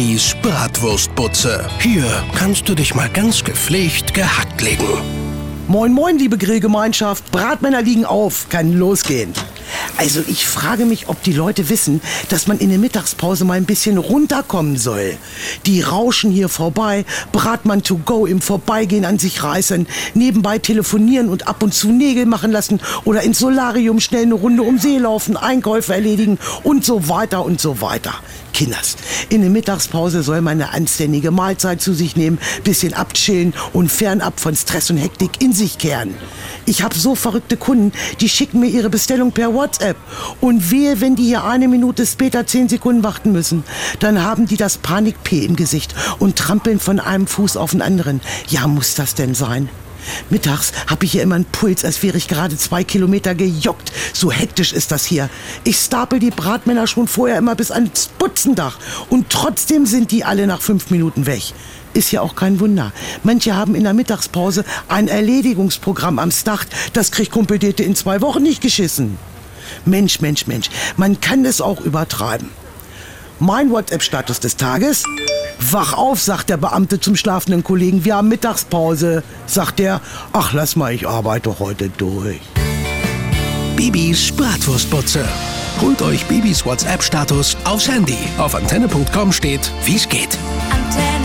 Bibis Bratwurstbutze. Hier kannst du dich mal ganz gepflegt gehackt legen. Moin, moin, liebe Grillgemeinschaft. Bratmänner liegen auf, kann losgehen. Also ich frage mich, ob die Leute wissen, dass man in der Mittagspause mal ein bisschen runterkommen soll. Die rauschen hier vorbei, Bratmann to go im Vorbeigehen an sich reißen, nebenbei telefonieren und ab und zu Nägel machen lassen oder ins Solarium schnell eine Runde um See laufen, Einkäufe erledigen und so weiter und so weiter. Kinders, in der Mittagspause soll man eine anständige Mahlzeit zu sich nehmen, bisschen abchillen und fernab von Stress und Hektik in sich kehren. Ich habe so verrückte Kunden, die schicken mir ihre Bestellung per WhatsApp. Und wehe, wenn die hier eine Minute später zehn Sekunden warten müssen. Dann haben die das Panik-P im Gesicht und trampeln von einem Fuß auf den anderen. Ja, muss das denn sein? Mittags habe ich hier immer einen Puls, als wäre ich gerade zwei Kilometer gejoggt. So hektisch ist das hier. Ich stapel die Bratmänner schon vorher immer bis ans Putzendach. Und trotzdem sind die alle nach fünf Minuten weg. Ist ja auch kein Wunder. Manche haben in der Mittagspause ein Erledigungsprogramm am Start. Das kriegt Kumpel Dete in zwei Wochen nicht geschissen. Mensch, Mensch, Mensch. Man kann es auch übertreiben. Mein WhatsApp-Status des Tages. Wach auf, sagt der Beamte zum schlafenden Kollegen. Wir haben Mittagspause. Sagt der, ach lass mal, ich arbeite heute durch. Bibis Bratwurstbutze. Holt euch Bibis WhatsApp-Status aufs Handy. Auf antenne.com steht, wie's geht. Antenne.